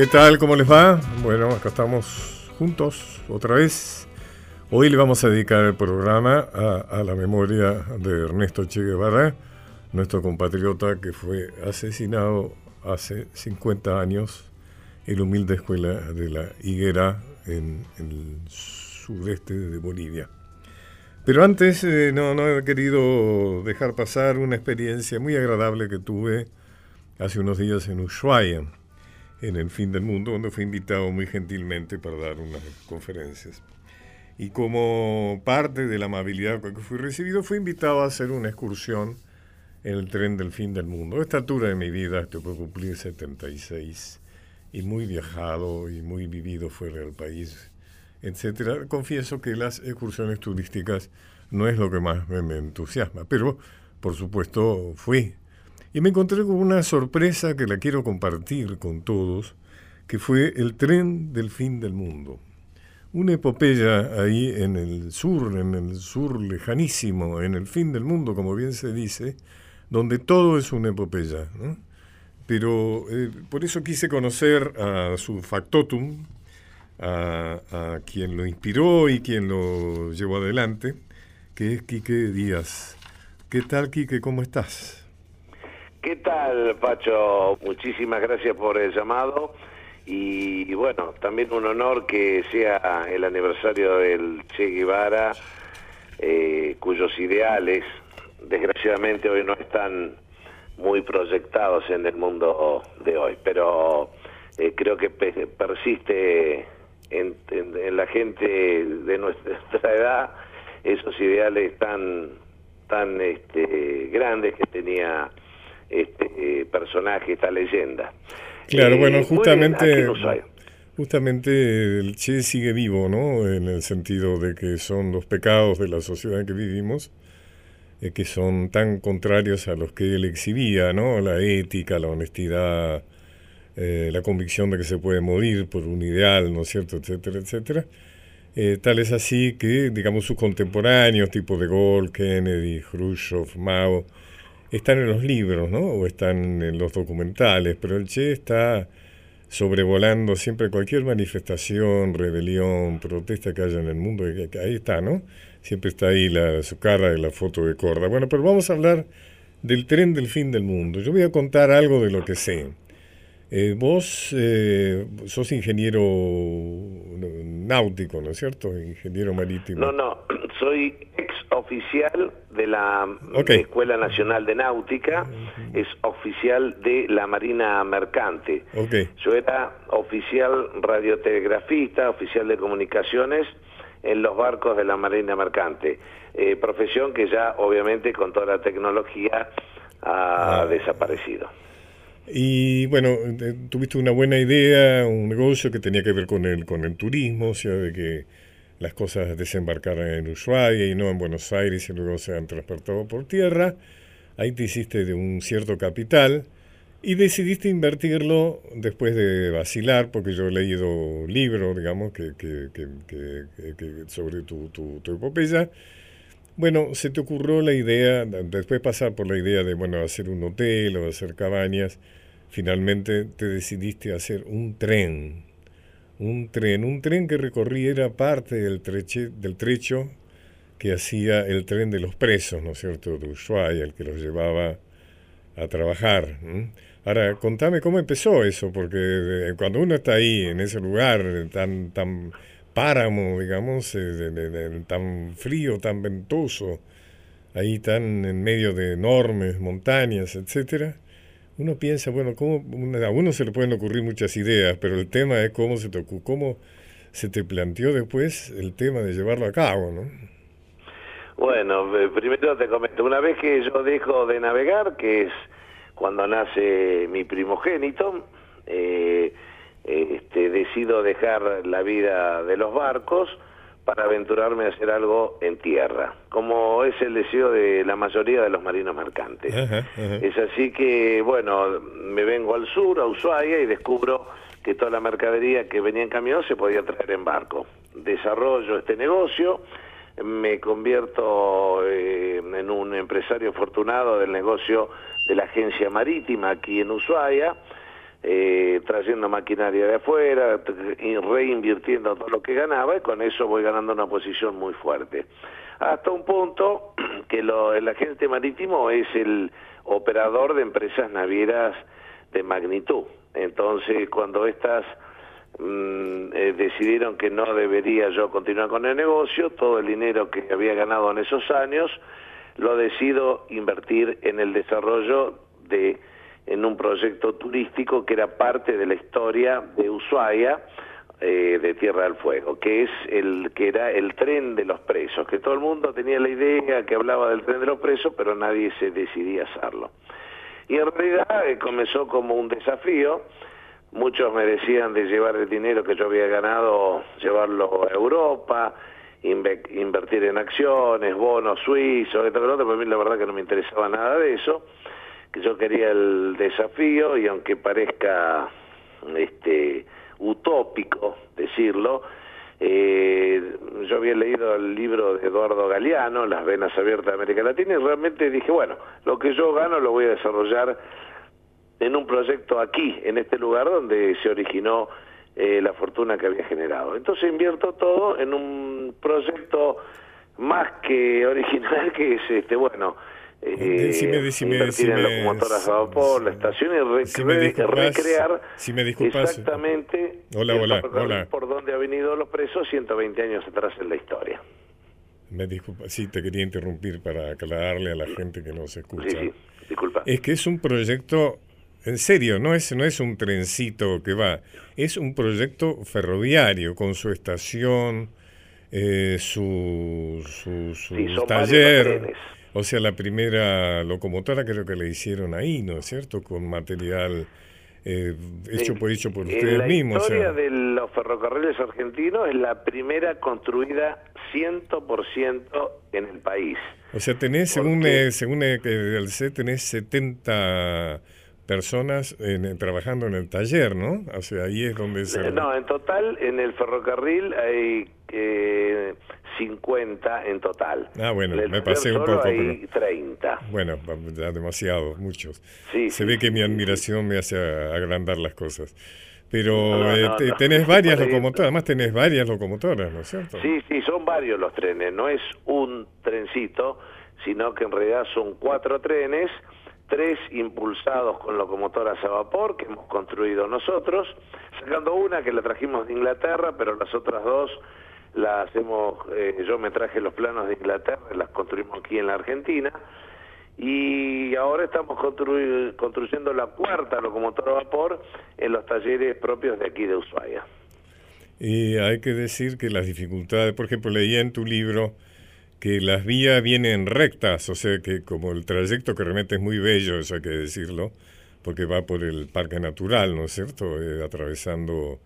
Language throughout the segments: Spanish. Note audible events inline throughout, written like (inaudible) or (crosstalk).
¿Qué tal? ¿Cómo les va? Bueno, acá estamos juntos otra vez. Hoy le vamos a dedicar el programa a, la memoria de Ernesto Che Guevara, nuestro compatriota que fue asesinado hace 50 años en la humilde escuela de la Higuera en, el sudeste de Bolivia. Pero antes eh, no, no he querido dejar pasar una experiencia muy agradable que tuve hace unos días en Ushuaia en el fin del mundo, donde fui invitado muy gentilmente para dar unas conferencias. Y como parte de la amabilidad con que fui recibido, fui invitado a hacer una excursión en el tren del fin del mundo. A esta altura de mi vida, estoy por cumplir 76, y muy viajado y muy vivido fuera del país, etcétera, confieso que las excursiones turísticas no es lo que más me, entusiasma, pero por supuesto fui y me encontré con una sorpresa que la quiero compartir con todos, que fue el tren del fin del mundo. Una epopeya ahí en el sur, en el sur lejanísimo, en el fin del mundo, como bien se dice, donde todo es una epopeya. Pero eh, por eso quise conocer a su factotum, a, a, quien lo inspiró y quien lo llevó adelante, que es Quique Díaz. ¿Qué tal, Quique? ¿Cómo estás? ¿Qué tal, Pacho? Muchísimas gracias por el llamado. Y bueno, también un honor que sea el aniversario del Che Guevara, eh, cuyos ideales, desgraciadamente, hoy no están muy proyectados en el mundo de hoy. Pero eh, creo que persiste en, la gente de nuestra (laughs) edad esos ideales tan, tan este, grandes que tenía este personaje, esta leyenda. Claro, bueno, eh, justamente, justamente el Che sigue vivo, ¿no? En el sentido de que son los pecados de la sociedad en que vivimos, eh, que son tan contrarios a los que él exhibía, ¿no? La ética, la honestidad, eh, la convicción de que se puede morir por un ideal, ¿no es cierto?, etcétera, etcétera. tal es así que, digamos, sus contemporáneos, tipo de Gaulle, Kennedy, Khrushchev, Mao, están en los libros, ¿no? O están en los documentales, pero el Che está sobrevolando siempre cualquier manifestación, rebelión, protesta que haya en el mundo, ahí está, ¿no? Siempre está ahí la, su cara y la foto de Corda. Bueno, pero vamos a hablar del tren del fin del mundo. Yo voy a contar algo de lo que sé. Eh, vos eh, sos ingeniero náutico, ¿no es cierto? Ingeniero marítimo. No, no, soy ex oficial de la Escuela Nacional de Náutica, es oficial de la Marina Mercante. Yo era oficial radiotelegrafista, oficial de comunicaciones en los barcos de la Marina Mercante, eh, profesión que ya obviamente con toda la tecnología ha ah. desaparecido. Y bueno, tuviste una buena idea, un negocio que tenía que ver con el, con el turismo, o sea, de que las cosas desembarcaran en Ushuaia y no en Buenos Aires y luego se han transportado por tierra. Ahí te hiciste de un cierto capital y decidiste invertirlo después de vacilar, porque yo he leído libros, digamos, que, que, que, sobre tu, tu, tu epopeya. Bueno, se te ocurrió la idea, después pasar por la idea de, bueno, hacer un hotel o hacer cabañas, finalmente te decidiste hacer un tren, un tren, un tren que recorriera parte del, treche, del trecho que hacía el tren de los presos, ¿no es cierto?, de Ushuaia, el que los llevaba a trabajar. Ahora, contame cómo empezó eso, porque eh, cuando uno está ahí, en ese lugar tan, tan páramo, digamos, eh, tan frío, tan ventoso, ahí tan en medio de enormes montañas, etcétera, uno piensa, bueno, ¿cómo, a uno se le pueden ocurrir muchas ideas, pero el tema es cómo se te, cómo se te planteó después el tema de llevarlo a cabo, ¿no? Bueno, eh, primero te comento, una vez que yo dejo de navegar, que es cuando nace mi primogénito, eh, este, decido dejar la vida de los barcos para aventurarme a hacer algo en tierra, como es el deseo de la mayoría de los marinos mercantes. Es así que, bueno, me vengo al sur, a Ushuaia, y descubro que toda la mercadería que venía en camión se podía traer en barco. Desarrollo este negocio, me convierto eh, en un empresario afortunado del negocio de la agencia marítima aquí en Ushuaia, eh, trayendo maquinaria de afuera, y reinvirtiendo todo lo que ganaba y con eso voy ganando una posición muy fuerte. Hasta un punto (clears throat) que lo, el agente marítimo es el operador de empresas navieras de magnitud. Entonces, cuando estas mm, eh, decidieron que no debería yo continuar con el negocio, todo el dinero que había ganado en esos años lo decido invertir en el desarrollo de en un proyecto turístico que era parte de la historia de Ushuaia eh, de Tierra del Fuego, que es el que era el tren de los presos, que todo el mundo tenía la idea que hablaba del tren de los presos, pero nadie se decidía hacerlo. Y en realidad eh, comenzó como un desafío, muchos me decían de llevar el dinero que yo había ganado, llevarlo a Europa, invertir en acciones, bonos suizos, etc. pero a la verdad que no me interesaba nada de eso, que yo quería el desafío y aunque parezca este utópico decirlo, eh, yo había leído el libro de Eduardo Galeano, Las venas abiertas de América Latina, y realmente dije, bueno, lo que yo gano lo voy a desarrollar en un proyecto aquí, en este lugar donde se originó eh, la fortuna que había generado. Entonces invierto todo en un proyecto más que original (laughs) que es, este bueno, eh, decime, decime, invertir en locomotoras a vapor, la estación y si recrear si me exactamente hola, hola, hola. por donde han venido los presos 120 años atrás en la historia. Me disculpa, sí, te quería interrumpir para aclararle a la gente que no se escucha. Sí, disculpa. Es que es un proyecto, en serio, no es, no es un trencito que va, es un proyecto ferroviario con su estación, eh, su, su, su taller o sea, la primera locomotora creo que le hicieron ahí, ¿no es cierto? Con material eh, hecho por hecho por ustedes mismos. La historia de los ferrocarriles argentinos es la primera construida 100% en el país. O sea, tenés, según, eh, según eh, el C, tenés 70 personas trabajando en el taller, ¿no? O sea, ahí es donde se... No, en total en el ferrocarril hay 50 en total. Ah, bueno, me pasé un poco. Hay 30. Bueno, ya demasiado, muchos. Se ve que mi admiración me hace agrandar las cosas. Pero eh, tenés varias (laughs) locomotoras, además tenés varias locomotoras, ¿no es cierto? Sí, sí, son varios los trenes, no es un trencito, sino que en realidad son cuatro trenes, tres impulsados con locomotoras a vapor que hemos construido nosotros, sacando una que la trajimos de Inglaterra, pero las otras dos las hacemos, eh, yo me traje los planos de Inglaterra, las construimos aquí en la Argentina, y ahora estamos construyendo la cuarta locomotora a vapor en los talleres propios de aquí de Ushuaia. Y hay que decir que las dificultades, por ejemplo, leía en tu libro que las vías vienen rectas, o sea que como el trayecto que remete es muy bello, eso hay que decirlo, porque va por el parque natural, ¿no es cierto? Eh, atravesando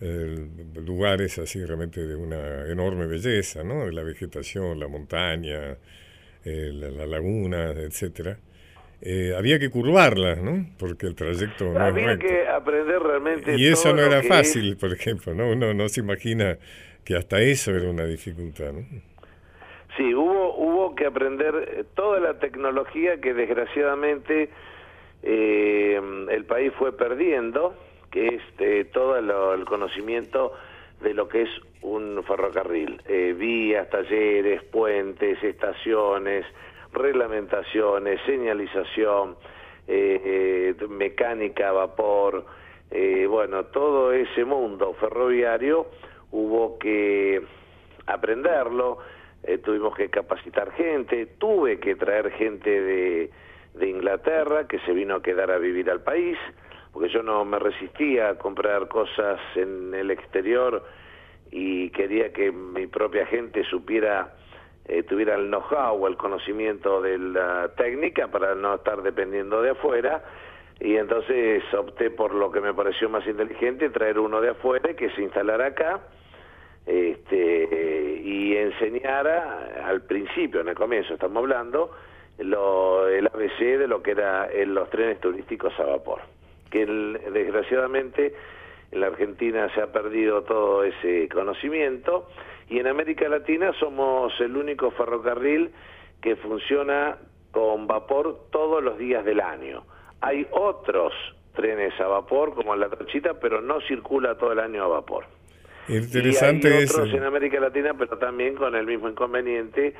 lugares así realmente de una enorme belleza, ¿no? De la vegetación, la montaña, eh, la, laguna, etcétera. Eh, había que curvarla, ¿no? Porque el trayecto no había que aprender realmente. Y eso no era fácil, por ejemplo, ¿no? Uno no se imagina que hasta eso era una dificultad, ¿no? Sí, hubo hubo que aprender eh, toda la tecnología que desgraciadamente el país fue perdiendo que es eh, todo el conocimiento de lo que es un ferrocarril, eh, vías, talleres, puentes, estaciones, reglamentaciones, señalización, eh, mecánica a vapor, bueno, todo ese mundo ferroviario hubo que aprenderlo, tuvimos que capacitar gente, tuve que traer gente de Inglaterra que se vino a quedar a vivir al país, porque yo no me resistía a comprar cosas en el exterior y quería que mi propia gente supiera, eh, tuviera el know-how el conocimiento de la técnica para no estar dependiendo de afuera. Y entonces opté por lo que me pareció más inteligente, traer uno de afuera que se instalara acá este, y enseñara al principio, en el comienzo estamos hablando, lo, el ABC de lo que eran los trenes turísticos a vapor que desgraciadamente en la Argentina se ha perdido todo ese conocimiento y en América Latina somos el único ferrocarril que funciona con vapor todos los días del año. Hay otros trenes a vapor como la trochita, pero no circula todo el año a vapor. Interesante y hay otros en América Latina, pero también con el mismo inconveniente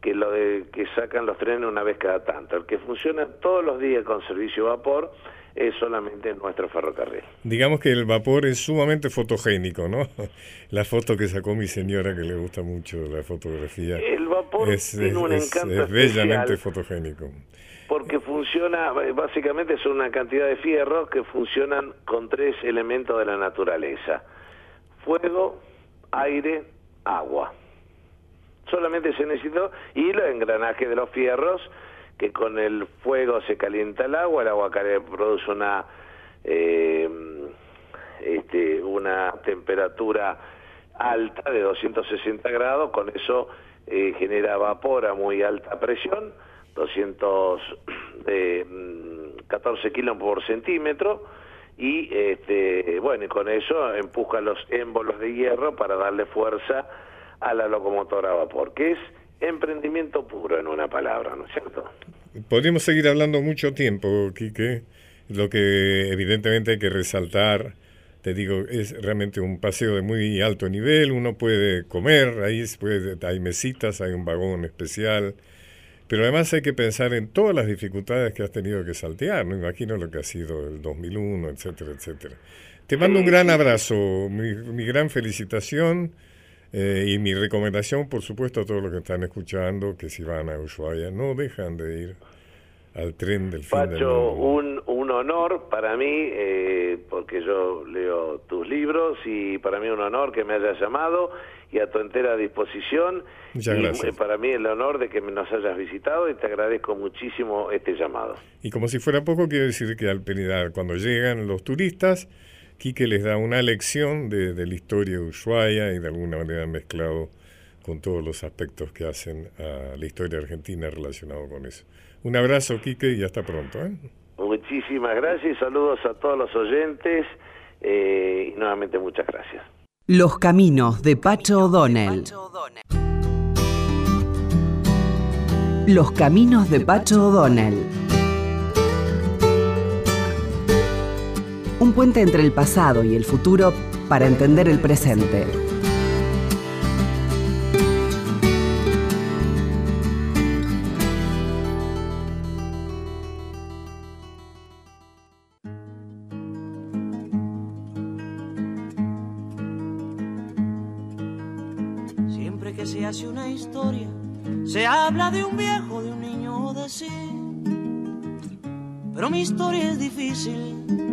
que lo de que sacan los trenes una vez cada tanto. El que funciona todos los días con servicio vapor es solamente nuestro ferrocarril. Digamos que el vapor es sumamente fotogénico, ¿no? (laughs) La foto que sacó mi señora, que le gusta mucho la fotografía. El vapor es, tiene un encanto es bellamente fotogénico. Porque funciona, básicamente son una cantidad de fierros que funcionan con tres elementos de la naturaleza. Fuego, aire, agua. Solamente se necesitó, y los engranajes de los fierros, que con el fuego se calienta el agua, el agua produce una, eh, este, una temperatura alta de 260 grados, con eso eh, genera vapor a muy alta presión, 214 (clears throat) kilos por centímetro, y este, bueno, y con eso empuja los émbolos de hierro para darle fuerza a la locomotora a vapor, que es emprendimiento puro en una palabra, ¿no es cierto? Podríamos seguir hablando mucho tiempo, Quique. Lo que evidentemente hay que resaltar, te digo, es realmente un paseo de muy alto nivel. Uno puede comer, ahí puede, hay mesitas, hay un vagón especial. Pero además hay que pensar en todas las dificultades que has tenido que saltear. No imagino lo que ha sido el 2001, etcétera, etcétera. Te mando un gran abrazo, mi, mi gran felicitación eh, y mi recomendación, por supuesto, a todos los que están escuchando, que si van a Ushuaia, no dejan de ir al tren del fin del mundo. Un, un honor para mí, eh, porque yo leo tus libros, y para mí un honor que me hayas llamado y a tu entera disposición. Muchas gracias. Y para mí el honor de que nos hayas visitado y te agradezco muchísimo este llamado. Y como si fuera poco, quiero decir que al Penidad, cuando llegan los turistas, Quique les da una lección de, la historia de Ushuaia y de alguna manera mezclado con todos los aspectos que hacen a la historia argentina relacionado con eso. Un abrazo, Quique, y hasta pronto. ¿eh? Muchísimas gracias y saludos a todos los oyentes eh, y nuevamente muchas gracias. Los caminos de Pacho O'Donnell. Los caminos de Pacho O'Donnell. Un puente entre el pasado y el futuro para entender el presente. Siempre que se hace una historia, se habla de un viejo, de un niño de sí. Pero mi historia es difícil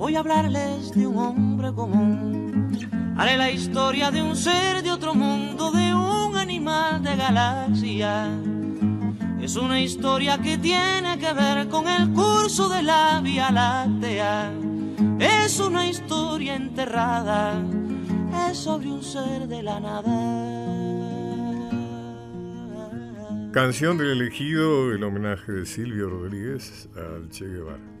voy a hablarles de un hombre común. Haré la historia de un ser de otro mundo, de un animal de galaxia. Es una historia que tiene que ver con el curso de la Vía Láctea. Es una historia enterrada, es sobre un ser de la nada. Canción del elegido, el homenaje de Silvio Rodríguez al Che Guevara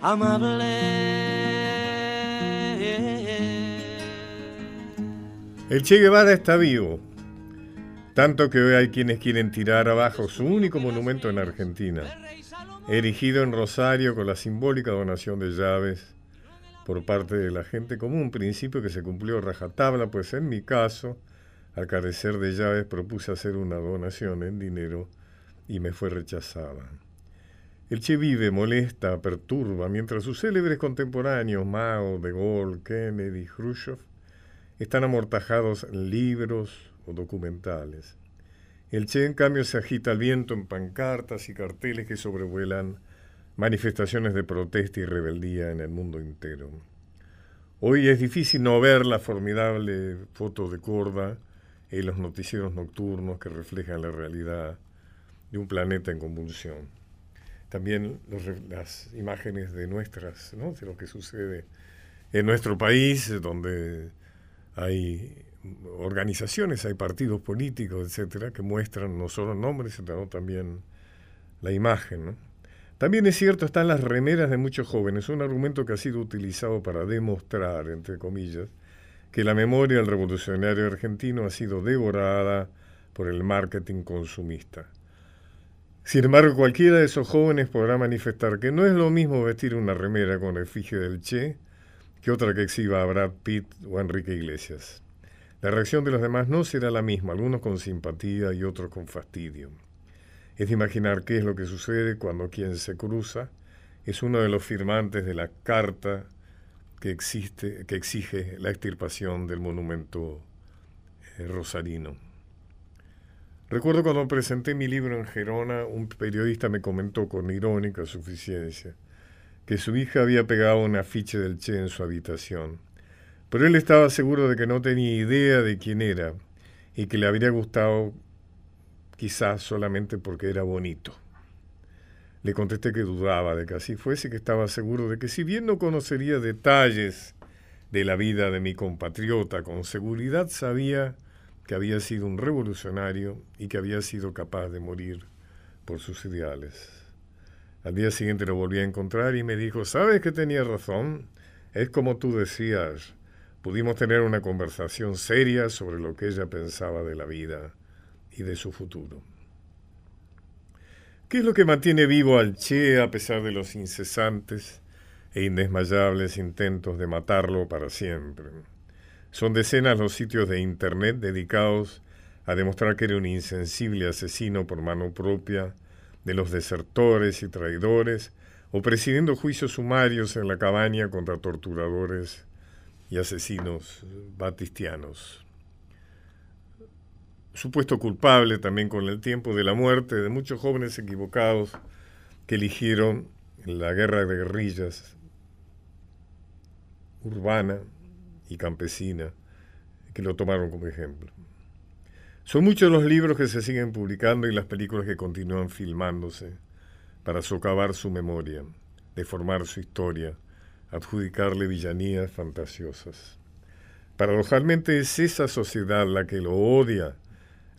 amable. El Che Guevara está vivo, tanto que hoy hay quienes quieren tirar abajo su único monumento en Argentina, erigido en Rosario con la simbólica donación de llaves por parte de la gente común, principio que se cumplió rajatabla, pues en mi caso, al carecer de llaves, propuse hacer una donación en dinero y me fue rechazada. El Che vive, molesta, perturba, mientras sus célebres contemporáneos, Mao, De Gaulle, Kennedy, Khrushchev, están amortajados en libros o documentales. El Che, en cambio, se agita al viento en pancartas y carteles que sobrevuelan manifestaciones de protesta y rebeldía en el mundo entero. Hoy es difícil no ver la formidable foto de Corda en los noticieros nocturnos que reflejan la realidad de un planeta en convulsión. También las imágenes de nuestras, ¿no? de lo que sucede en nuestro país, donde hay organizaciones, hay partidos políticos, etcétera, que muestran no solo nombres, sino también la imagen. También es cierto, están las remeras de muchos jóvenes, un argumento que ha sido utilizado para demostrar, entre comillas, que la memoria del revolucionario argentino ha sido devorada por el marketing consumista. Sin embargo, cualquiera de esos jóvenes podrá manifestar que no es lo mismo vestir una remera con el efigie del Che que otra que exhiba a Brad Pitt o a Enrique Iglesias. La reacción de los demás no será la misma, algunos con simpatía y otros con fastidio. Es de imaginar qué es lo que sucede cuando quien se cruza es uno de los firmantes de la carta que, existe, que exige la extirpación del monumento eh, rosarino. Recuerdo cuando presenté mi libro en Gerona, un periodista me comentó con irónica suficiencia que su hija había pegado un afiche del Che en su habitación, pero él estaba seguro de que no tenía idea de quién era y que le habría gustado quizás solamente porque era bonito. Le contesté que dudaba de que así fuese y que estaba seguro de que si bien no conocería detalles de la vida de mi compatriota, con seguridad sabía que había sido un revolucionario y que había sido capaz de morir por sus ideales. Al día siguiente lo volví a encontrar y me dijo, ¿sabes que tenía razón? Es como tú decías. Pudimos tener una conversación seria sobre lo que ella pensaba de la vida y de su futuro. ¿Qué es lo que mantiene vivo al Che a pesar de los incesantes e indesmayables intentos de matarlo para siempre? Son decenas los sitios de Internet dedicados a demostrar que era un insensible asesino por mano propia de los desertores y traidores, o presidiendo juicios sumarios en la cabaña contra torturadores y asesinos batistianos. Supuesto culpable también con el tiempo de la muerte de muchos jóvenes equivocados que eligieron la guerra de guerrillas urbana y campesina, que lo tomaron como ejemplo. Son muchos los libros que se siguen publicando y las películas que continúan filmándose para socavar su memoria, deformar su historia, adjudicarle villanías fantasiosas. Paradojalmente es esa sociedad la que lo odia,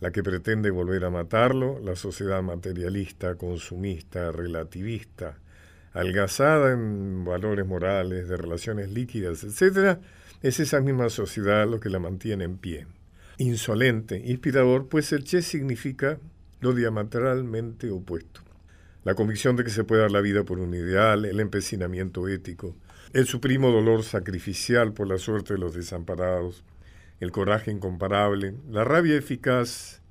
la que pretende volver a matarlo, la sociedad materialista, consumista, relativista, algazada en valores morales, de relaciones líquidas, etc., es esa misma sociedad lo que la mantiene en pie. Insolente, inspirador, pues el Che significa lo diametralmente opuesto. La convicción de que se puede dar la vida por un ideal, el empecinamiento ético, el supremo dolor sacrificial por la suerte de los desamparados, el coraje incomparable, la rabia eficaz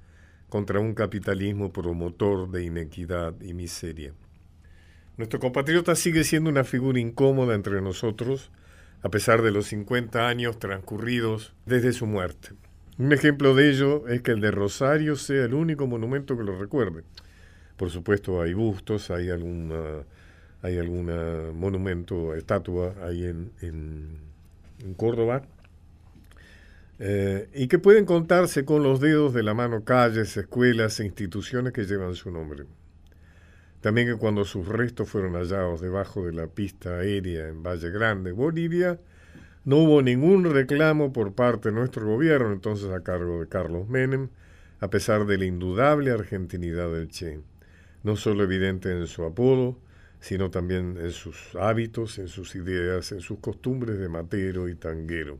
contra un capitalismo promotor de inequidad y miseria. Nuestro compatriota sigue siendo una figura incómoda entre nosotros, a pesar de los 50 años transcurridos desde su muerte. Un ejemplo de ello es que el de Rosario sea el único monumento que lo recuerde. Por supuesto hay bustos, hay algún hay algún monumento, estatua ahí en, en, Córdoba, eh, y que pueden contarse con los dedos de la mano calles, escuelas e instituciones que llevan su nombre. También que cuando sus restos fueron hallados debajo de la pista aérea en Valle Grande, Bolivia, no hubo ningún reclamo por parte de nuestro gobierno, entonces a cargo de Carlos Menem, a pesar de la indudable argentinidad del Che, no solo evidente en su apodo, sino también en sus hábitos, en sus ideas, en sus costumbres de matero y tanguero.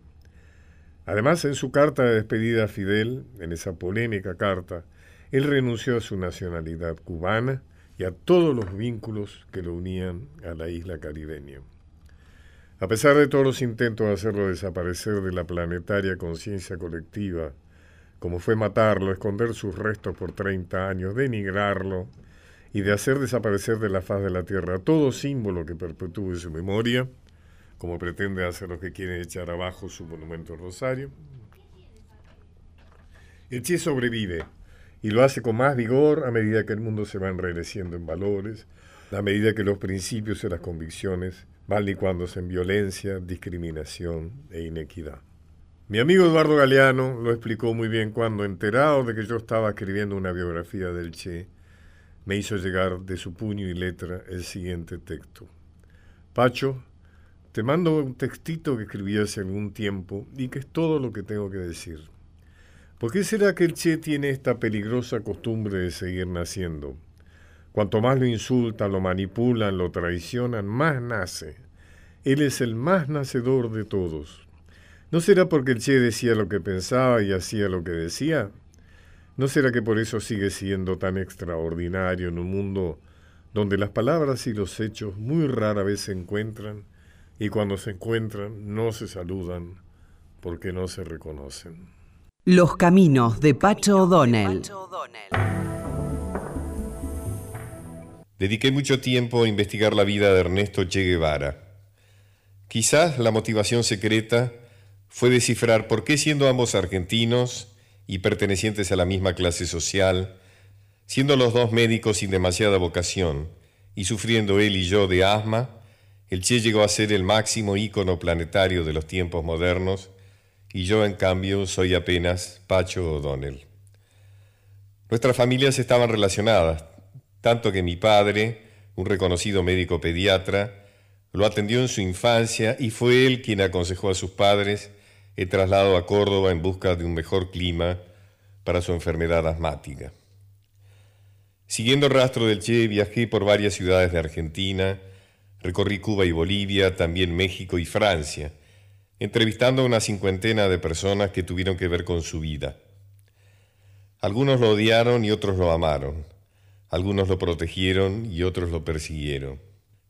Además, en su carta de despedida a Fidel, en esa polémica carta, él renunció a su nacionalidad cubana a todos los vínculos que lo unían a la isla caribeña. A pesar de todos los intentos de hacerlo desaparecer de la planetaria conciencia colectiva, como fue matarlo, esconder sus restos por 30 años, denigrarlo y de hacer desaparecer de la faz de la Tierra todo símbolo que perpetúe su memoria, como pretende hacer los que quieren echar abajo su monumento Rosario. El Che sobrevive y lo hace con más vigor a medida que el mundo se va enrareciendo en valores, a medida que los principios y las convicciones van licuándose en violencia, discriminación e inequidad. Mi amigo Eduardo Galeano lo explicó muy bien cuando, enterado de que yo estaba escribiendo una biografía del Che, me hizo llegar de su puño y letra el siguiente texto. Pacho, te mando un textito que escribí hace algún tiempo y que es todo lo que tengo que decir. ¿Por qué será que el Che tiene esta peligrosa costumbre de seguir naciendo? Cuanto más lo insultan, lo manipulan, lo traicionan, más nace. Él es el más nacedor de todos. ¿No será porque el Che decía lo que pensaba y hacía lo que decía? ¿No será que por eso sigue siendo tan extraordinario en un mundo donde las palabras y los hechos muy rara vez se encuentran y cuando se encuentran no se saludan porque no se reconocen. Los caminos de Pacho O'Donnell. Dediqué mucho tiempo a investigar la vida de Ernesto Che Guevara. Quizás la motivación secreta fue descifrar por qué siendo ambos argentinos y pertenecientes a la misma clase social, siendo los dos médicos sin demasiada vocación y sufriendo él y yo de asma, el Che llegó a ser el máximo ícono planetario de los tiempos modernos y yo en cambio soy apenas Pacho O'Donnell. Nuestras familias estaban relacionadas, tanto que mi padre, un reconocido médico pediatra, lo atendió en su infancia y fue él quien aconsejó a sus padres el traslado a Córdoba en busca de un mejor clima para su enfermedad asmática. Siguiendo el rastro del Che, viajé por varias ciudades de Argentina, Recorrí Cuba y Bolivia, también México y Francia, entrevistando a una cincuentena de personas que tuvieron que ver con su vida. Algunos lo odiaron y otros lo amaron. Algunos lo protegieron y otros lo persiguieron.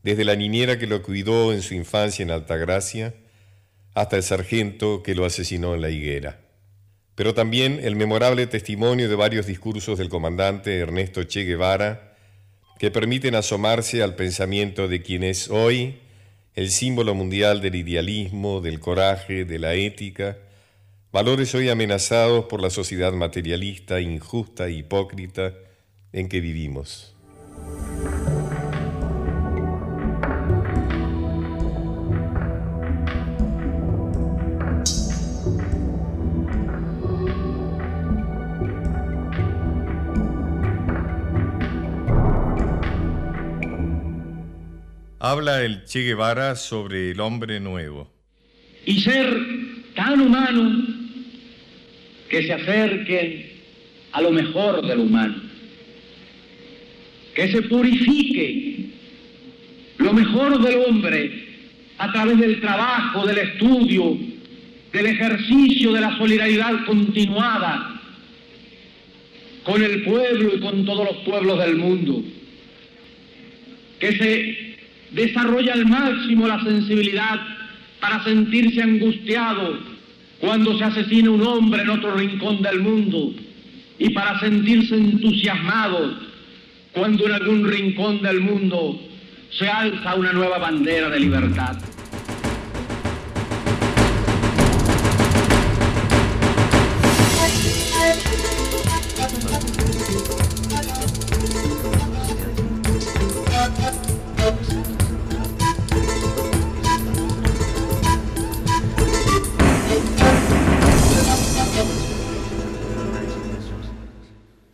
Desde la niñera que lo cuidó en su infancia en Altagracia hasta el sargento que lo asesinó en la higuera. Pero también el memorable testimonio de varios discursos del comandante Ernesto Che Guevara que permiten asomarse al pensamiento de quien es hoy el símbolo mundial del idealismo, del coraje, de la ética, valores hoy amenazados por la sociedad materialista, injusta e hipócrita en que vivimos. Habla el Che Guevara sobre el hombre nuevo. Y ser tan humano que se acerquen a lo mejor del humano. Que se purifique lo mejor del hombre a través del trabajo, del estudio, del ejercicio de la solidaridad continuada con el pueblo y con todos los pueblos del mundo. Que se desarrolla al máximo la sensibilidad para sentirse angustiado cuando se asesina un hombre en otro rincón del mundo y para sentirse entusiasmado cuando en algún rincón del mundo se alza una nueva bandera de libertad.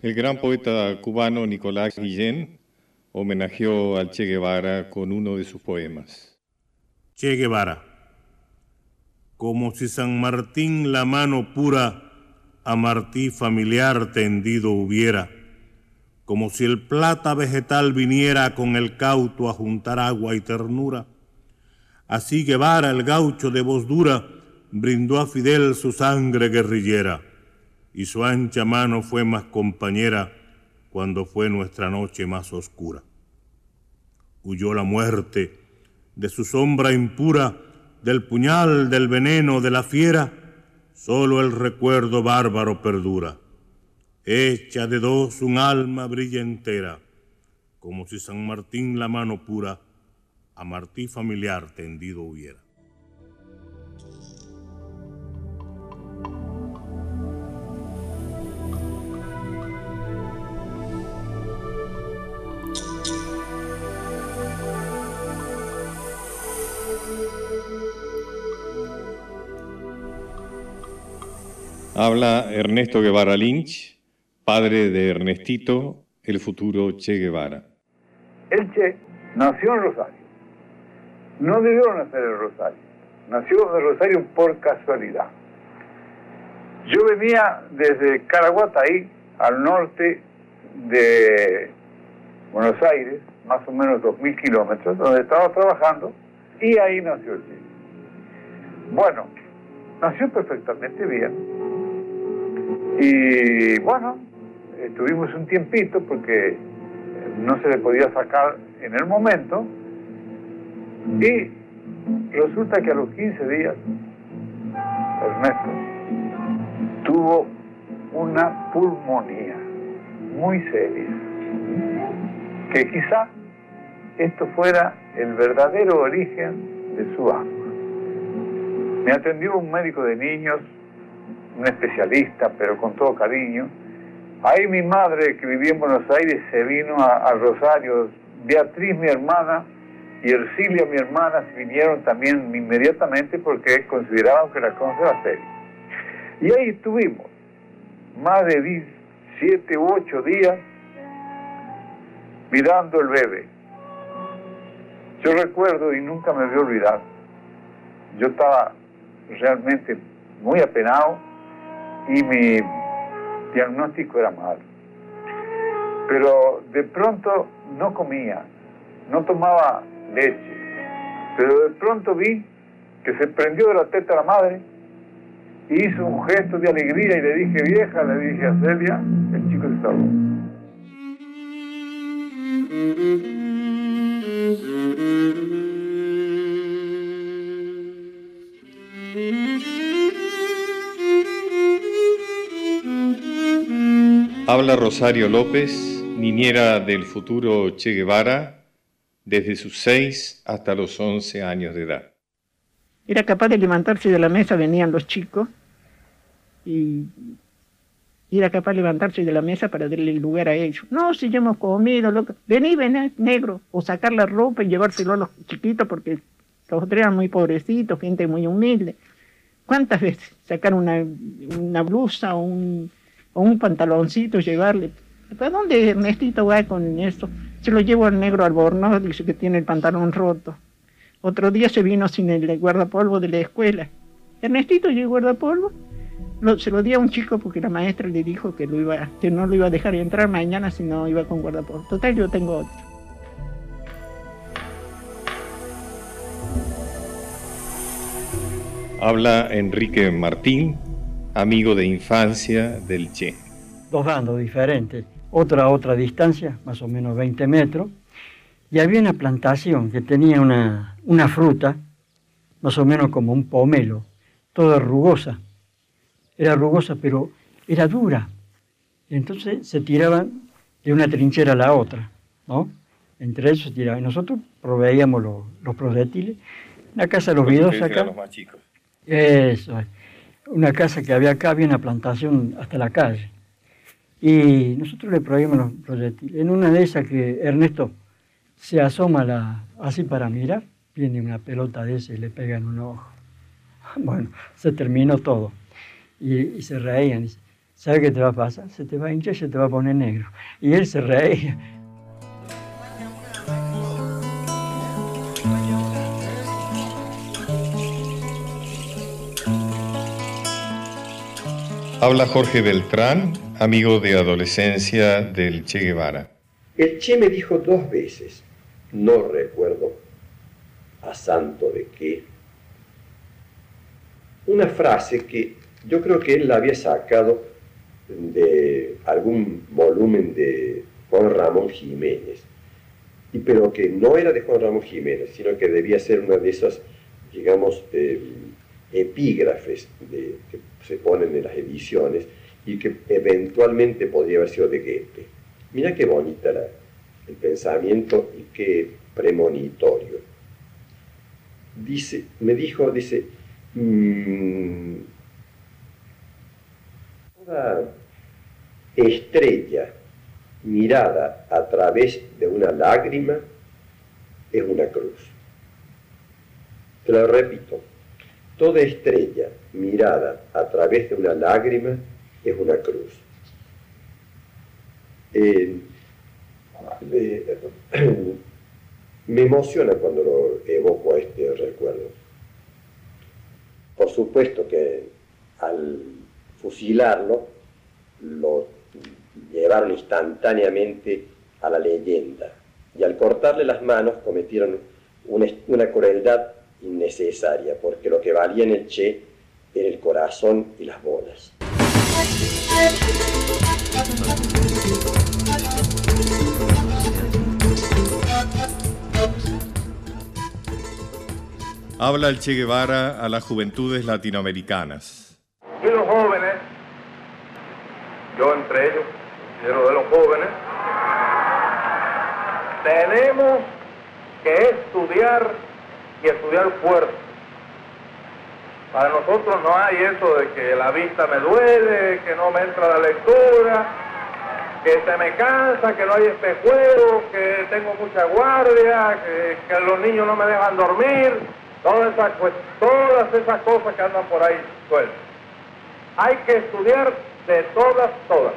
El gran poeta cubano Nicolás Guillén homenajeó al Che Guevara con uno de sus poemas. Che Guevara, como si San Martín la mano pura a Martí familiar tendido hubiera, como si el plata vegetal viniera con el cauto a juntar agua y ternura. Así Guevara, el gaucho de voz dura, brindó a Fidel su sangre guerrillera y su ancha mano fue más compañera cuando fue nuestra noche más oscura. Huyó la muerte de su sombra impura, del puñal, del veneno, de la fiera, solo el recuerdo bárbaro perdura. Hecha de dos un alma brilla entera, como si San Martín la mano pura a Martí familiar tendido hubiera. Habla Ernesto Guevara Lynch, padre de Ernestito, el futuro Che Guevara. El Che nació en Rosario. No debió nacer en Rosario. Nació en Rosario por casualidad. Yo venía desde Caraguatay al norte de Buenos Aires, más o menos 2.000 kilómetros, donde estaba trabajando, y ahí nació el Che. Bueno, nació perfectamente bien. Y bueno, estuvimos un tiempito porque no se le podía sacar en el momento. Y resulta que a los 15 días, Ernesto tuvo una pulmonía muy seria, que quizá esto fuera el verdadero origen de su asma. Me atendió un médico de niños, un especialista, pero con todo cariño. Ahí mi madre, que vivía en Buenos Aires, se vino a, Rosario. Beatriz, mi hermana, y Ercilia, mi hermana, vinieron también inmediatamente porque consideraban que la cosa era seria. Y ahí estuvimos, más de 7 u 8 días, mirando el bebé. Yo recuerdo, y nunca me voy a olvidar, yo estaba realmente muy apenado y mi diagnóstico era malo. Pero de pronto no comía, no tomaba leche, pero de pronto vi que se prendió de la teta la madre y hizo un gesto de alegría y le dije, vieja, le dije a Celia, el chico se salvó. Habla Rosario López, niñera del futuro Che Guevara, desde sus 6 hasta los 11 años de edad. Era capaz de levantarse de la mesa, venían los chicos, y era capaz de levantarse de la mesa para darle lugar a ellos. No, si ya hemos comido, loco. vení, vení, negro, o sacar la ropa y llevárselo a los chiquitos porque los otros eran muy pobrecitos, gente muy humilde. ¿Cuántas veces sacar una, una blusa o un, o un pantaloncito, llevarle. ¿Para dónde Ernestito va con esto? Se lo llevo al negro albornoz, dice que tiene el pantalón roto. Otro día se vino sin el guardapolvo de la escuela. Ernestito el guardapolvo se lo di a un chico porque la maestra le dijo que, lo iba, que no lo iba a dejar entrar mañana si no iba con guardapolvo. Total, yo tengo otro. Habla Enrique Martín, amigo de infancia del Che. Dos bandos diferentes, otra a otra distancia, más o menos 20 metros, y había una plantación que tenía una, una fruta, más o menos como un pomelo, toda rugosa. Era rugosa, pero era dura. Y entonces se tiraban de una trinchera a la otra, ¿no? Entre ellos se tiraban. Nosotros proveíamos los, los proyectiles. La casa de los videos acá. Los más chicos. Eso es una casa que había acá, había una plantación hasta la calle. Y nosotros le prohibimos los proyectiles. En una de esas que Ernesto se asoma la, así para mirar, viene una pelota de ese y le pega en un ojo. (laughs) Bueno, se terminó todo. Y, se reían. Dice, ¿sabe qué te va a pasar? Se te va a hinchar y se te va a poner negro. Y él se reía. Habla Jorge Beltrán, amigo de adolescencia del Che Guevara. El Che me dijo dos veces, no recuerdo a santo de qué, una frase que yo creo que él la había sacado de algún volumen de Juan Ramón Jiménez, y, pero que no era de Juan Ramón Jiménez, sino que debía ser una de esas, digamos, epígrafes de, que se ponen en las ediciones y que eventualmente podría haber sido de Goethe. Mira qué bonita el pensamiento y qué premonitorio. Dice, me dijo, dice, mmm, toda estrella mirada a través de una lágrima es una cruz. Te lo repito, Toda estrella mirada a través de una lágrima es una cruz. me emociona cuando lo evoco a este recuerdo. Por supuesto que al fusilarlo, lo llevaron instantáneamente a la leyenda y al cortarle las manos cometieron una, una crueldad innecesaria, porque lo que valía en el Che era el corazón y las bolas. Habla el Che Guevara a las juventudes latinoamericanas. Y los jóvenes, yo entre ellos, quiero de los jóvenes, tenemos que estudiar y estudiar fuerte. Para nosotros no hay eso de que la vista me duele, que no me entra la lectura, que se me cansa, que no hay espejuelos, que tengo mucha guardia, que, que los niños no me dejan dormir. Todas esas, todas esas cosas que andan por ahí sueltas. Hay que estudiar de todas, todas.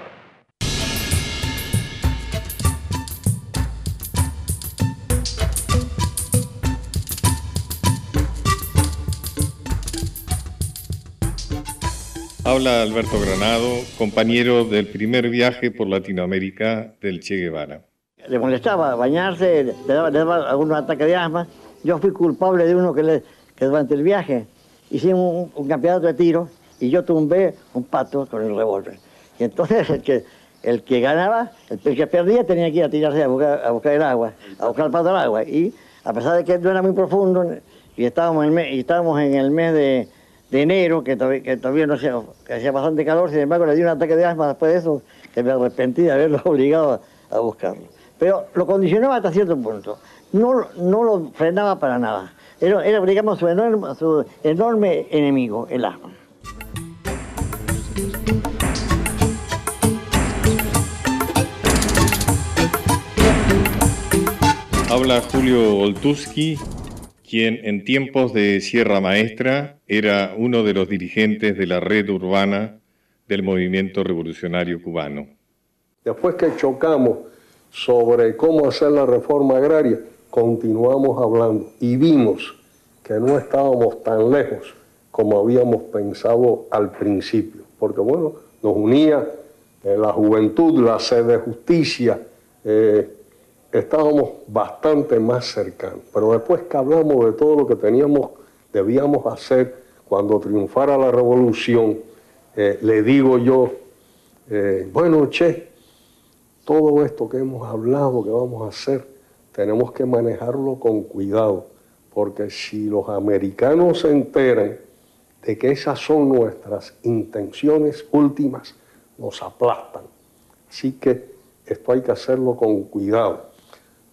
Habla Alberto Granado, compañero del primer viaje por Latinoamérica del Che Guevara. Le molestaba bañarse, le daba, le daba algunos ataques de asma yo fui culpable de uno que, durante el viaje hicimos un, campeonato de tiro y yo tumbé un pato con el revólver. Y entonces el que, ganaba, el, que perdía tenía que ir a tirarse a buscar, a buscar el agua, a buscar el pato al agua. Y a pesar de que no era muy profundo y en, y estábamos en el mes de, de enero, que todavía, no hacía, hacía bastante calor, sin embargo le di un ataque de asma después de eso, que me arrepentí de haberlo (laughs) obligado a, a buscarlo. Pero lo condicionaba hasta cierto punto no, no lo frenaba para nada. Era, era digamos, su enorme, su enorme enemigo, el asma. Habla Julio Oltuski, quien en tiempos de Sierra Maestra era uno de los dirigentes de la red urbana del movimiento revolucionario cubano. Después que chocamos sobre cómo hacer la reforma agraria, continuamos hablando y vimos que no estábamos tan lejos como habíamos pensado al principio, porque bueno, nos unía eh, la juventud, la sed de justicia, eh, estábamos bastante más cercanos, pero después que hablamos de todo lo que teníamos, debíamos hacer cuando triunfara la revolución, eh, le digo yo, bueno, che, todo esto que hemos hablado, que vamos a hacer, tenemos que manejarlo con cuidado, porque si los americanos se enteran de que esas son nuestras intenciones últimas, nos aplastan. Así que esto hay que hacerlo con cuidado.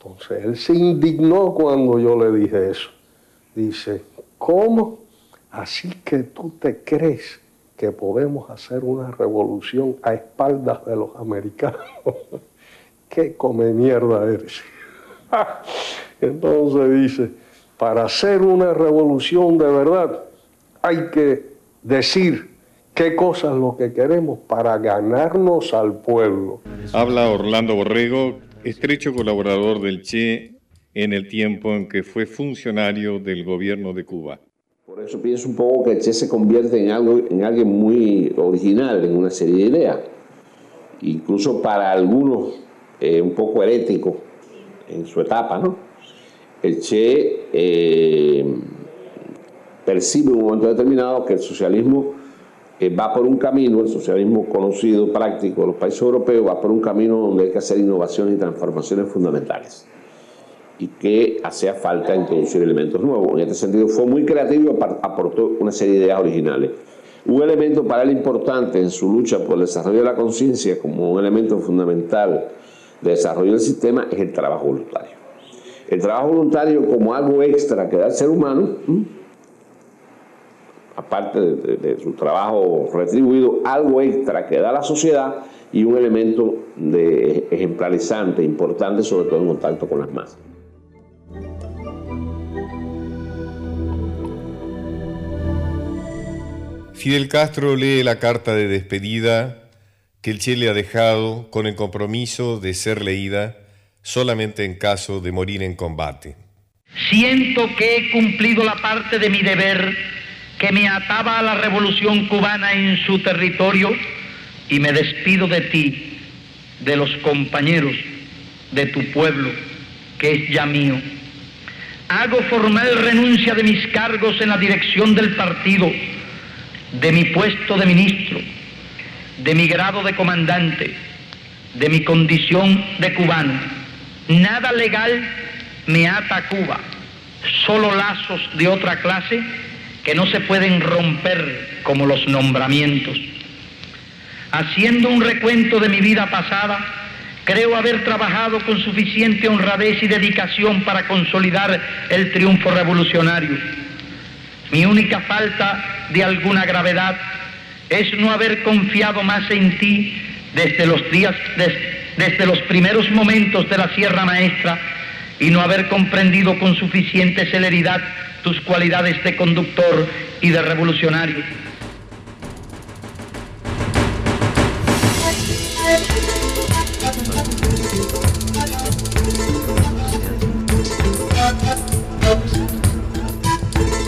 Entonces él se indignó cuando yo le dije eso. Dice, ¿cómo? Así que tú te crees que podemos hacer una revolución a espaldas de los americanos. (laughs) ¿Qué come mierda eres? (laughs) Entonces dice, para hacer una revolución de verdad hay que decir qué cosas lo que queremos para ganarnos al pueblo. Habla Orlando Borrego, estrecho colaborador del Che en el tiempo en que fue funcionario del gobierno de Cuba. Por eso pienso un poco que el Che se convierte en, algo, en alguien muy original, en una serie de ideas, incluso para algunos eh, un poco herético en su etapa, ¿no? El Che eh, percibe en un momento determinado que el socialismo eh, va por un camino, el socialismo conocido, práctico de los países europeos, va por un camino donde hay que hacer innovaciones y transformaciones fundamentales y que hacía falta introducir elementos nuevos. En este sentido fue muy creativo y aportó una serie de ideas originales. Un elemento para él importante en su lucha por el desarrollo de la conciencia como un elemento fundamental de desarrollo del sistema es el trabajo voluntario. El trabajo voluntario como algo extra que da el ser humano, aparte de, su trabajo retribuido, algo extra que da la sociedad y un elemento de ejemplarizante, importante, sobre todo en contacto con las masas. Fidel Castro lee la carta de despedida que el Che le ha dejado con el compromiso de ser leída solamente en caso de morir en combate. Siento que he cumplido la parte de mi deber que me ataba a la revolución cubana en su territorio y me despido de ti, de los compañeros, de tu pueblo, que es ya mío. Hago formal renuncia de mis cargos en la dirección del partido, de mi puesto de ministro, de mi grado de comandante, de mi condición de cubano. Nada legal me ata a Cuba, solo lazos de otra clase que no se pueden romper como los nombramientos. Haciendo un recuento de mi vida pasada, creo haber trabajado con suficiente honradez y dedicación para consolidar el triunfo revolucionario. Mi única falta de alguna gravedad es no haber confiado más en ti desde los días, desde los primeros momentos de la Sierra Maestra y no haber comprendido con suficiente celeridad tus cualidades de conductor y de revolucionario.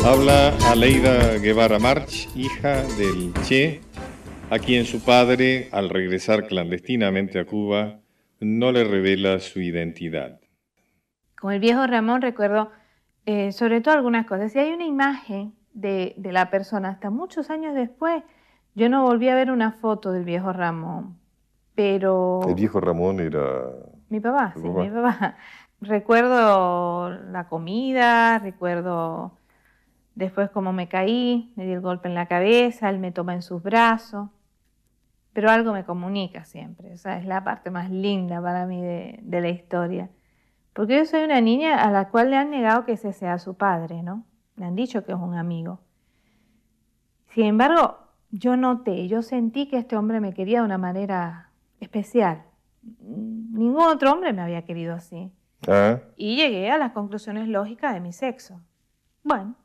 Habla Aleida Guevara March, hija del Che, a quien su padre, al regresar clandestinamente a Cuba, no le revela su identidad. Con el viejo Ramón recuerdo eh, sobre todo algunas cosas. Si hay una imagen de, la persona hasta muchos años después, yo no volví a ver una foto del viejo Ramón, pero... El viejo Ramón era... Mi papá, sí, mi papá. (laughs) Recuerdo la comida, recuerdo Después como me caí, me di el golpe en la cabeza, él me toma en sus brazos, pero algo me comunica siempre, esa es la parte más linda para mí de, la historia. Porque yo soy una niña a la cual le han negado que ese sea su padre, ¿no? Le han dicho que es un amigo. Sin embargo, yo noté, yo sentí que este hombre me quería de una manera especial. Ningún otro hombre me había querido así. Ah. Y llegué a las conclusiones lógicas de mi sexo. Bueno,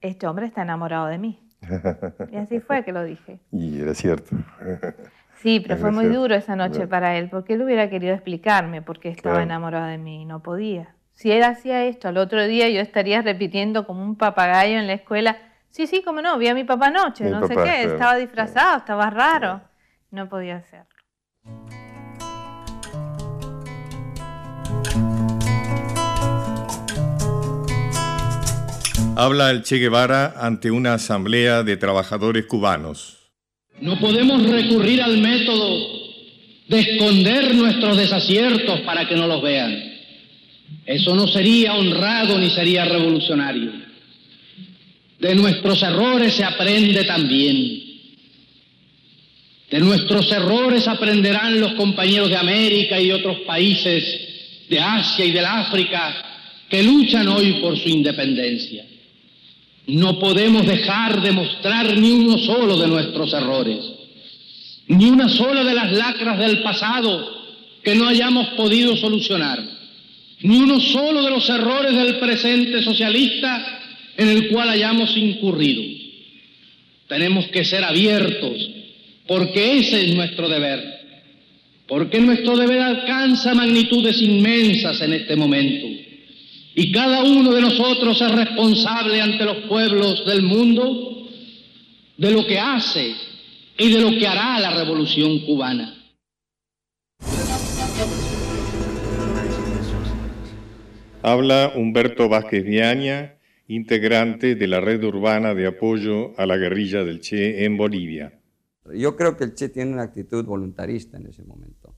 este hombre está enamorado de mí. (laughs) Y así fue que lo dije. Y era cierto. Sí, pero fue muy duro esa noche para él, porque él hubiera querido explicarme por qué estaba enamorado de mí y no podía. Si él hacía esto al otro día, yo estaría repitiendo como un papagayo en la escuela, sí, sí, como no, vi a mi papá anoche, no sé qué, estaba disfrazado, estaba raro. No podía hacerlo. Habla el Che Guevara ante una asamblea de trabajadores cubanos. No podemos recurrir al método de esconder nuestros desaciertos para que no los vean. Eso no sería honrado ni sería revolucionario. De nuestros errores se aprende también. De nuestros errores aprenderán los compañeros de América y otros países de Asia y del África que luchan hoy por su independencia. No podemos dejar de mostrar ni uno solo de nuestros errores, ni una sola de las lacras del pasado que no hayamos podido solucionar, ni uno solo de los errores del presente socialista en el cual hayamos incurrido. Tenemos que ser abiertos, porque ese es nuestro deber, porque nuestro deber alcanza magnitudes inmensas en este momento y cada uno de nosotros es responsable ante los pueblos del mundo de lo que hace y de lo que hará la revolución cubana. Habla Humberto Vázquez Viaña, integrante de la red urbana de apoyo a la guerrilla del Che en Bolivia. Yo creo que el Che tiene una actitud voluntarista en ese momento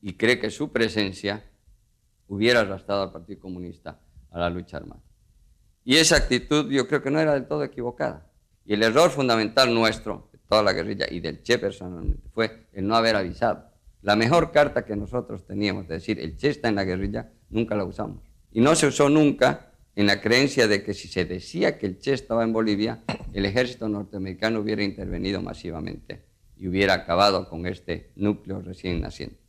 y cree que su presencia hubiera arrastrado al Partido Comunista a la lucha armada. Y esa actitud yo creo que no era del todo equivocada. Y el error fundamental nuestro, de toda la guerrilla y del Che personalmente, fue el no haber avisado. La mejor carta que nosotros teníamos, de decir, el Che está en la guerrilla, nunca la usamos. Y no se usó nunca en la creencia de que si se decía que el Che estaba en Bolivia, el ejército norteamericano hubiera intervenido masivamente y hubiera acabado con este núcleo recién naciente.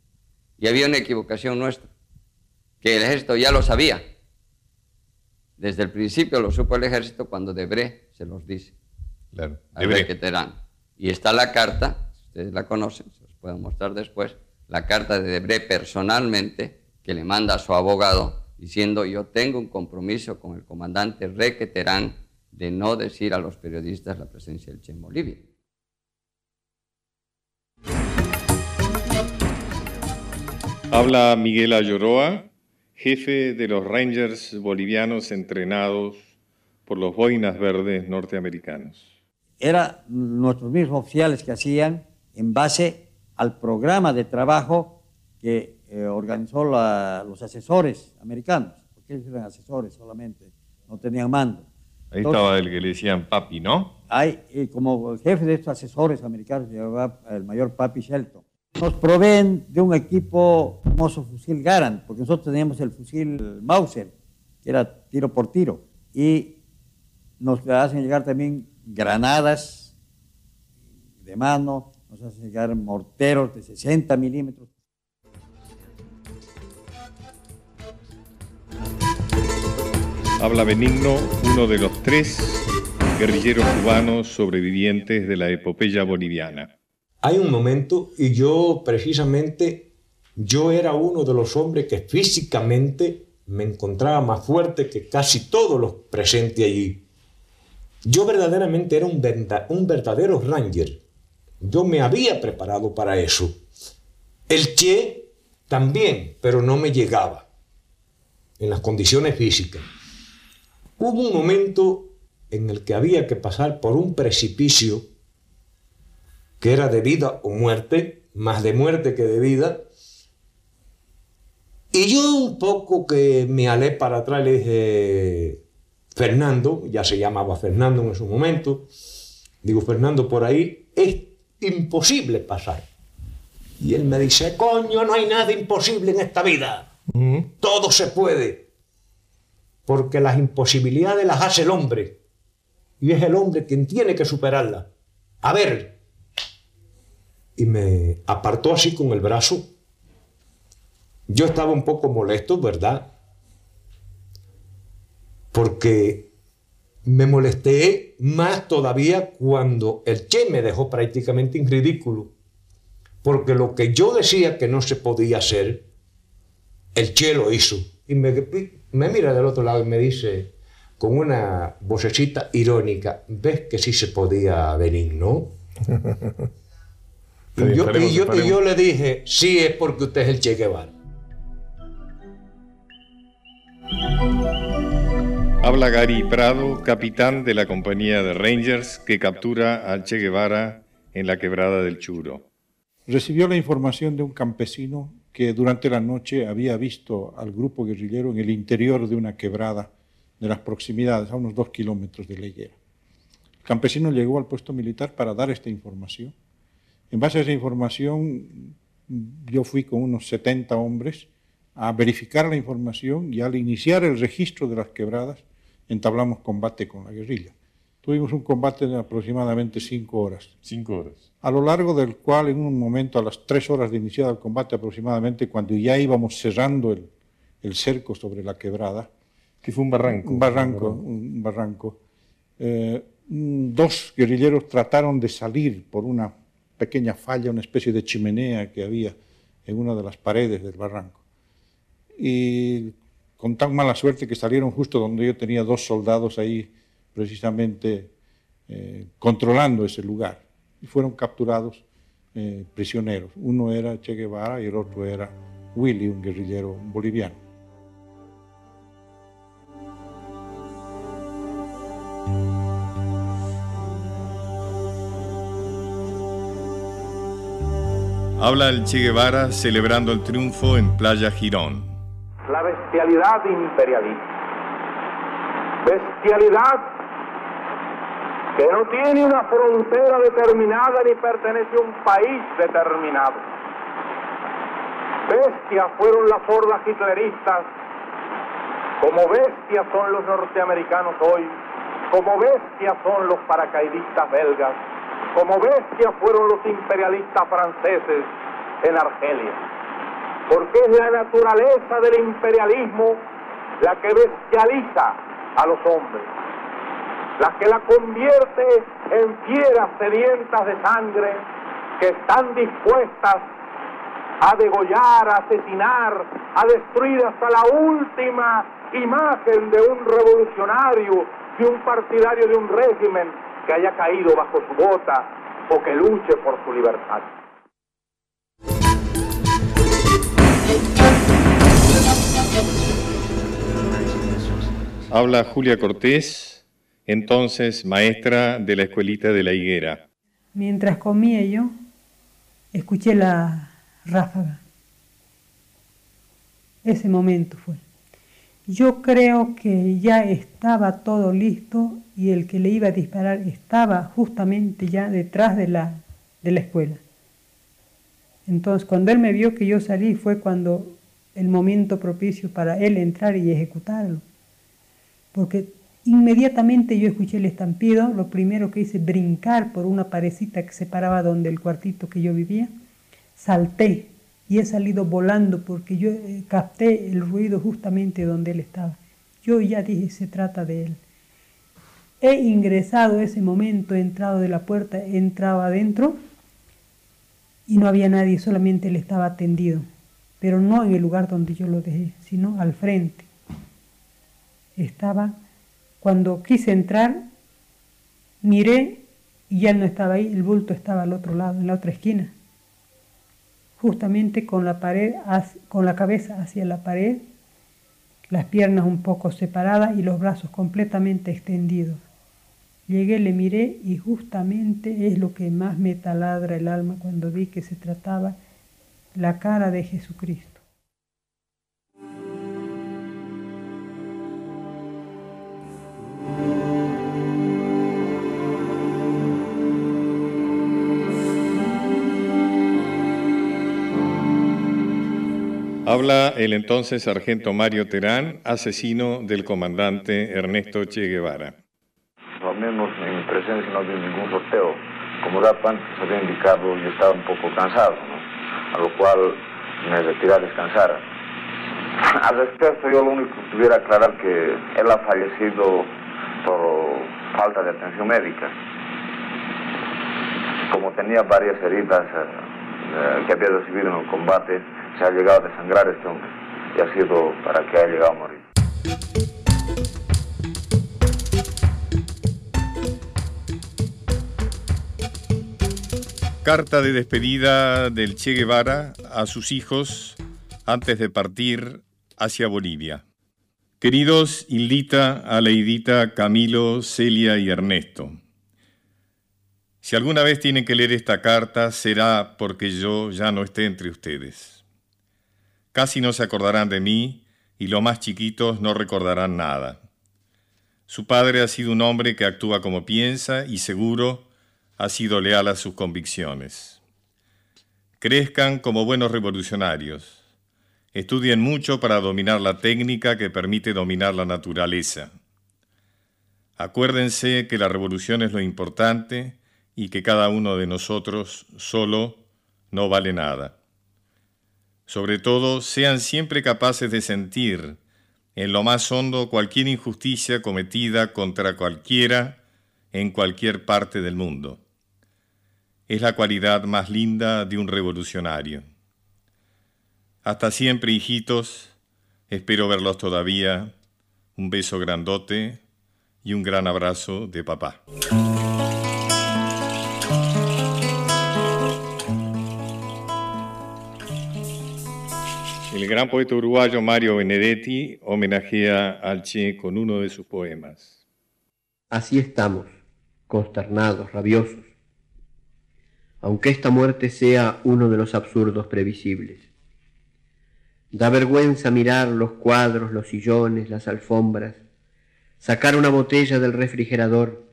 Y había una equivocación nuestra que el ejército ya lo sabía. Desde el principio lo supo el ejército cuando Debré se los dice. Claro. Al Y está la carta, ustedes la conocen, se los puedo mostrar después, la carta de Debré personalmente, que le manda a su abogado diciendo yo tengo un compromiso con el comandante Reque Terán de no decir a los periodistas la presencia del Che en Bolivia. Habla Miguel Ayoroa, jefe de los Rangers bolivianos entrenados por los boinas verdes norteamericanos. Eran nuestros mismos oficiales que hacían en base al programa de trabajo que eh, organizó los asesores americanos, porque ellos eran asesores solamente, no tenían mando. Ahí estaba el que le decían papi, ¿no? Hay, y como jefe de estos asesores americanos, llevaba el mayor papi Shelton. Nos proveen de un equipo famoso fusil Garand, porque nosotros teníamos el fusil Mauser, que era tiro por tiro, y nos hacen llegar también granadas de mano, nos hacen llegar morteros de 60 milímetros. Habla Benigno, uno de los tres guerrilleros cubanos sobrevivientes de la epopeya boliviana. Hay un momento y yo precisamente, yo era uno de los hombres que físicamente me encontraba más fuerte que casi todos los presentes allí. Yo verdaderamente era un, verdadero ranger. Yo me había preparado para eso. El Che también, pero no me llegaba en las condiciones físicas. Hubo un momento en el que había que pasar por un precipicio que era de vida o muerte, más de muerte que de vida. Y yo un poco que me alé para atrás le dije, Fernando, ya se llamaba Fernando en su momento, digo, Fernando, por ahí es imposible pasar. Y él me dice, coño, no hay nada imposible en esta vida. Todo se puede porque las imposibilidades las hace el hombre. Y es el hombre quien tiene que superarlas. A ver. Y me apartó así con el brazo. Yo estaba un poco molesto, ¿verdad? Porque me molesté más todavía cuando el Che me dejó prácticamente en ridículo. Porque lo que yo decía que no se podía hacer, el Che lo hizo. Y me, me mira del otro lado y me dice, con una vocecita irónica, ¿ves que sí se podía venir, no? (laughs) y, yo, y, yo, le dije, sí, es porque usted es el Che Guevara. Habla Gary Prado, capitán de la compañía de Rangers que captura al Che Guevara en la quebrada del Churo. Recibió la información de un campesino que durante la noche había visto al grupo guerrillero en el interior de una quebrada de las proximidades, a unos dos kilómetros de la higuera. El campesino llegó al puesto militar para dar esta información. En base a esa información, yo fui con unos 70 hombres a verificar la información y al iniciar el registro de las quebradas, entablamos combate con la guerrilla. Tuvimos un combate de aproximadamente cinco horas. Cinco horas. A lo largo del cual, en un momento, a las tres horas de iniciar el combate aproximadamente, cuando ya íbamos cerrando el, cerco sobre la quebrada. Que fue un barranco. Un barranco, un barranco. Eh, dos guerrilleros trataron de salir por una pequeña falla, una especie de chimenea que había en una de las paredes del barranco. Y con tan mala suerte que salieron justo donde yo tenía dos soldados ahí precisamente eh, controlando ese lugar. Y fueron capturados eh, prisioneros. Uno era Che Guevara y el otro era Willy, un guerrillero boliviano. Habla el Che Guevara celebrando el triunfo en Playa Girón. La bestialidad imperialista. Bestialidad que no tiene una frontera determinada ni pertenece a un país determinado. Bestias fueron las hordas hitleristas, como bestias son los norteamericanos hoy, como bestias son los paracaidistas belgas, como bestias fueron los imperialistas franceses en Argelia. Porque es la naturaleza del imperialismo la que bestializa a los hombres la que la convierte en fieras sedientas de sangre que están dispuestas a degollar, a asesinar a destruir hasta la última imagen de un revolucionario, de un partidario de un régimen que haya caído bajo su bota o que luche por su libertad. Habla Julia Cortés, entonces maestra de la escuelita de la higuera. Mientras comía yo, escuché la ráfaga. Ese momento fue. Yo creo que ya estaba todo listo y el que le iba a disparar estaba justamente ya detrás de la, de la escuela. Entonces, cuando él me vio que yo salí, fue cuando el momento propicio para él entrar y ejecutarlo. Porque inmediatamente yo escuché el estampido, lo primero que hice, brincar por una parecita que se paraba donde el cuartito que yo vivía, salté y he salido volando porque yo eh, capté el ruido justamente donde él estaba. Yo ya dije, se trata de él. He ingresado ese momento, he entrado de la puerta, he entrado adentro y no había nadie, solamente él estaba tendido, pero no en el lugar donde yo lo dejé, sino al frente. Estaba, cuando quise entrar, miré y ya no estaba ahí, el bulto estaba al otro lado, en la otra esquina justamente con la pared, con la cabeza hacia la pared, las piernas un poco separadas y los brazos completamente extendidos. Llegué, le miré y justamente es lo que más me taladra el alma cuando vi que se trataba la cara de Jesucristo. Habla el entonces sargento Mario Terán, asesino del comandante Ernesto Che Guevara. Menos en mi presencia no había ningún sorteo. Como ya antes había indicado, yo estaba un poco cansado, a lo cual me retiré a descansar. (laughs) Al respecto, yo lo único que tuviera aclarar que él ha fallecido por falta de atención médica. Como tenía varias heridas eh, que había recibido en el combate, se ha llegado a desangrar este hombre y ha sido para que haya llegado a morir. Carta de despedida del Che Guevara a sus hijos antes de partir hacia Bolivia. Queridos Hildita, Aleidita, Camilo, Celia y Ernesto, si alguna vez tienen que leer esta carta será porque yo ya no esté entre ustedes. Casi no se acordarán de mí y los más chiquitos no recordarán nada. Su padre ha sido un hombre que actúa como piensa y seguro ha sido leal a sus convicciones. Crezcan como buenos revolucionarios. Estudien mucho para dominar la técnica que permite dominar la naturaleza. Acuérdense que la revolución es lo importante y que cada uno de nosotros solo no vale nada. Sobre todo, sean siempre capaces de sentir en lo más hondo cualquier injusticia cometida contra cualquiera en cualquier parte del mundo. Es la cualidad más linda de un revolucionario. Hasta siempre, hijitos, espero verlos todavía. Un beso grandote y un gran abrazo de papá. El gran poeta uruguayo Mario Benedetti homenajea al Che con uno de sus poemas. Así estamos, consternados, rabiosos, aunque esta muerte sea uno de los absurdos previsibles. Da vergüenza mirar los cuadros, los sillones, las alfombras, sacar una botella del refrigerador,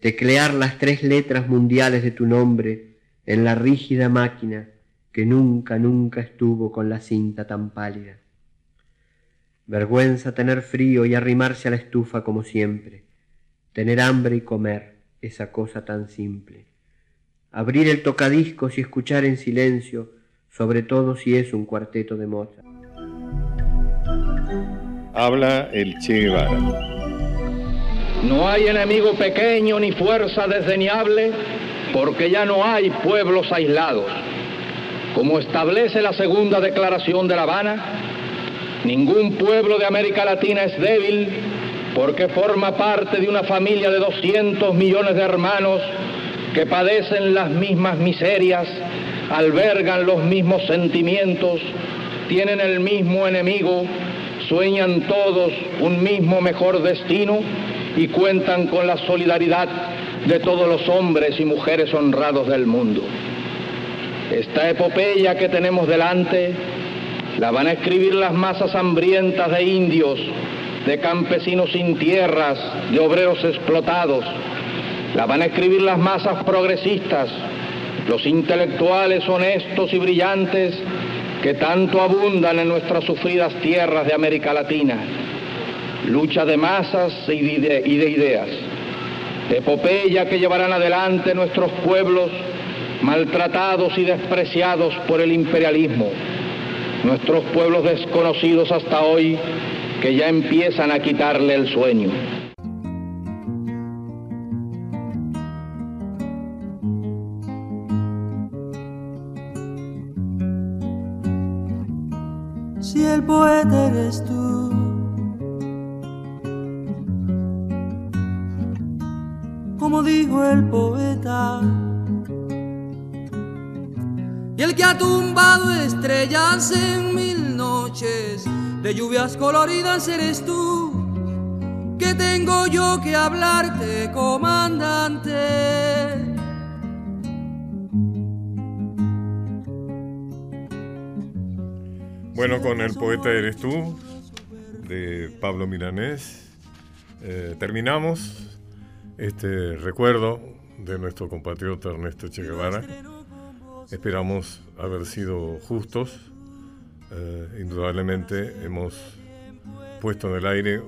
teclear las tres letras mundiales de tu nombre en la rígida máquina que nunca, nunca estuvo con la cinta tan pálida. Vergüenza tener frío y arrimarse a la estufa como siempre, tener hambre y comer, esa cosa tan simple. Abrir el tocadiscos y escuchar en silencio, sobre todo si es un cuarteto de Mozart. Habla el Che Guevara. No hay enemigo pequeño ni fuerza desdeñable, porque ya no hay pueblos aislados como establece la segunda declaración de La Habana, Ningún pueblo de América Latina es débil porque forma parte de una familia de 200 millones de hermanos que padecen las mismas miserias, albergan los mismos sentimientos, tienen el mismo enemigo, sueñan todos un mismo mejor destino y cuentan con la solidaridad de todos los hombres y mujeres honrados del mundo. Esta epopeya que tenemos delante la van a escribir las masas hambrientas de indios, de campesinos sin tierras, de obreros explotados. La van a escribir las masas progresistas, los intelectuales honestos y brillantes que tanto abundan en nuestras sufridas tierras de América Latina. Lucha de masas y de, ideas. Epopeya que llevarán adelante nuestros pueblos maltratados y despreciados por el imperialismo. Nuestros pueblos desconocidos hasta hoy que ya empiezan a quitarle el sueño. El poeta eres tú, como dijo el poeta, y el que ha tumbado estrellas en mil noches de lluvias coloridas eres tú, que tengo yo que hablarte, comandante. Bueno, con el poeta Eres tú, de Pablo Milanés, eh, terminamos este recuerdo de nuestro compatriota Ernesto Che Guevara. Esperamos haber sido justos eh, indudablemente hemos puesto en el aire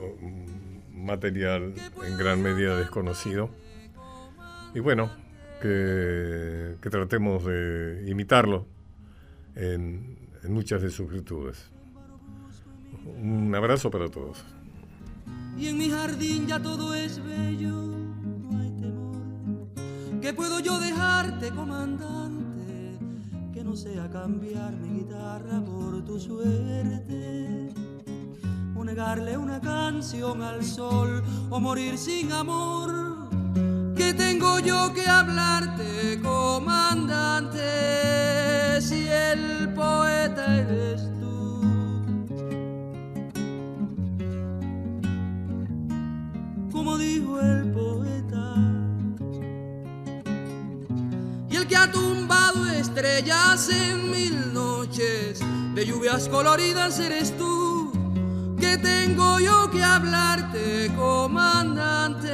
material en gran medida desconocido. Y bueno, que, tratemos de imitarlo en, en muchas de sus virtudes. Un abrazo para todos. Y en mi jardín ya todo es bello, no hay temor. ¿Qué puedo yo dejarte, comandante? no sea cambiar mi guitarra por tu suerte, o negarle una canción al sol, o morir sin amor que tengo yo que hablarte, comandante, si el poeta eres tú. Como dijo el poeta, y el que ha tumbado estrellas en mil noches de lluvias coloridas eres tú. Que tengo yo que hablarte, comandante